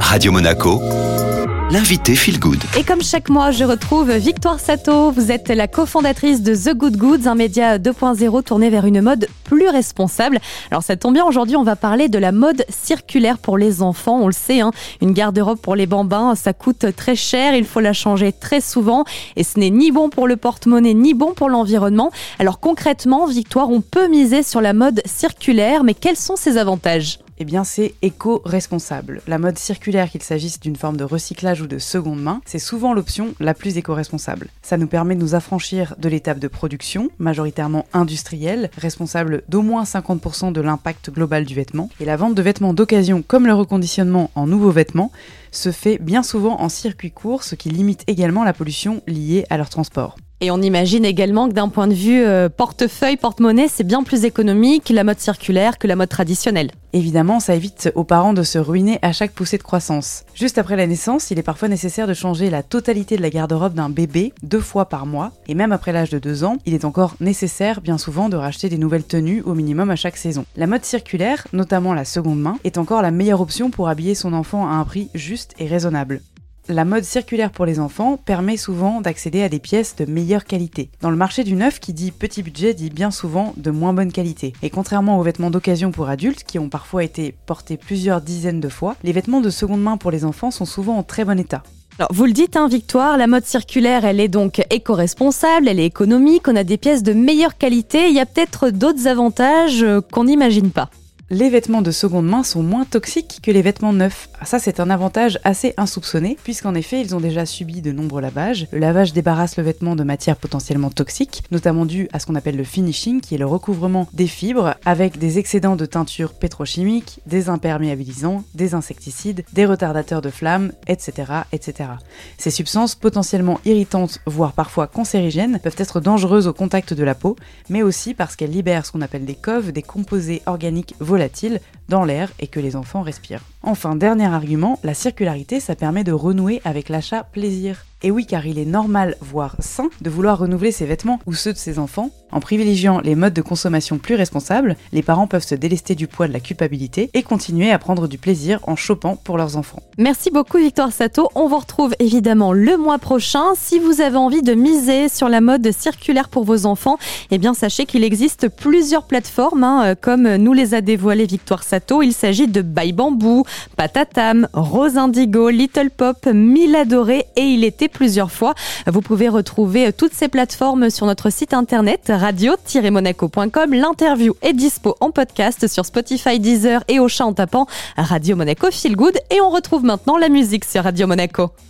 Radio Monaco, l'invité Feel Good. Et comme chaque mois, je retrouve Victoire Sato. Vous êtes la cofondatrice de The Good Goods, un média 2.0 tourné vers une mode plus responsable. Alors ça tombe bien, aujourd'hui on va parler de la mode circulaire pour les enfants. On le sait, hein, une garde-robe pour les bambins, ça coûte très cher, il faut la changer très souvent et ce n'est ni bon pour le porte-monnaie ni bon pour l'environnement. Alors concrètement, Victoire, on peut miser sur la mode circulaire, mais quels sont ses avantages? Eh bien c'est éco-responsable. La mode circulaire, qu'il s'agisse d'une forme de recyclage ou de seconde main, c'est souvent l'option la plus éco-responsable. Ça nous permet de nous affranchir de l'étape de production, majoritairement industrielle, responsable d'au moins 50% de l'impact global du vêtement. Et la vente de vêtements d'occasion, comme le reconditionnement en nouveaux vêtements, se fait bien souvent en circuit court, ce qui limite également la pollution liée à leur transport. Et on imagine également que d'un point de vue euh, portefeuille, porte-monnaie, c'est bien plus économique la mode circulaire que la mode traditionnelle. Évidemment, ça évite aux parents de se ruiner à chaque poussée de croissance. Juste après la naissance, il est parfois nécessaire de changer la totalité de la garde-robe d'un bébé deux fois par mois. Et même après l'âge de deux ans, il est encore nécessaire bien souvent de racheter des nouvelles tenues au minimum à chaque saison. La mode circulaire, notamment la seconde main, est encore la meilleure option pour habiller son enfant à un prix juste et raisonnable la mode circulaire pour les enfants permet souvent d'accéder à des pièces de meilleure qualité. Dans le marché du neuf, qui dit petit budget dit bien souvent de moins bonne qualité. Et contrairement aux vêtements d'occasion pour adultes, qui ont parfois été portés plusieurs dizaines de fois, les vêtements de seconde main pour les enfants sont souvent en très bon état. Alors, vous le dites, hein, Victoire, la mode circulaire, elle est donc éco-responsable, elle est économique, on a des pièces de meilleure qualité. Il y a peut-être d'autres avantages euh, qu'on n'imagine pas les vêtements de seconde main sont moins toxiques que les vêtements neufs. Ah, ça, c'est un avantage assez insoupçonné, puisqu'en effet, ils ont déjà subi de nombreux lavages. Le lavage débarrasse le vêtement de matières potentiellement toxiques, notamment dû à ce qu'on appelle le finishing, qui est le recouvrement des fibres, avec des excédents de teinture pétrochimique, des imperméabilisants, des insecticides, des retardateurs de flammes, etc., etc. Ces substances potentiellement irritantes, voire parfois cancérigènes, peuvent être dangereuses au contact de la peau, mais aussi parce qu'elles libèrent ce qu'on appelle des coves, des composés organiques volatiles volatile dans l'air et que les enfants respirent. Enfin, dernier argument, la circularité, ça permet de renouer avec l'achat plaisir. Et oui, car il est normal, voire sain, de vouloir renouveler ses vêtements ou ceux de ses enfants. En privilégiant les modes de consommation plus responsables, les parents peuvent se délester du poids de la culpabilité et continuer à prendre du plaisir en chopant pour leurs enfants. Merci beaucoup Victoire Sato. On vous retrouve évidemment le mois prochain. Si vous avez envie de miser sur la mode circulaire pour vos enfants, eh bien sachez qu'il existe plusieurs plateformes, hein, comme nous les a dévoilées Victoire Sato. Il s'agit de By Bamboo, Patatam, Rose Indigo, Little Pop, Mille Adoré et il était plusieurs fois. Vous pouvez retrouver toutes ces plateformes sur notre site internet radio-monaco.com. L'interview est dispo en podcast sur Spotify, Deezer et au chat en tapant Radio Monaco Feel Good et on retrouve maintenant la musique sur Radio Monaco.